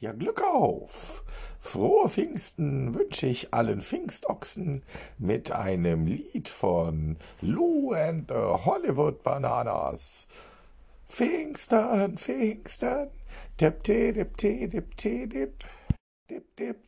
Ja, Glück auf! Frohe Pfingsten wünsche ich allen Pfingstochsen mit einem Lied von Lou and the Hollywood Bananas. Pfingstern, Pfingstern, dip, dip, dip, dip, dip, dip, dip, dip.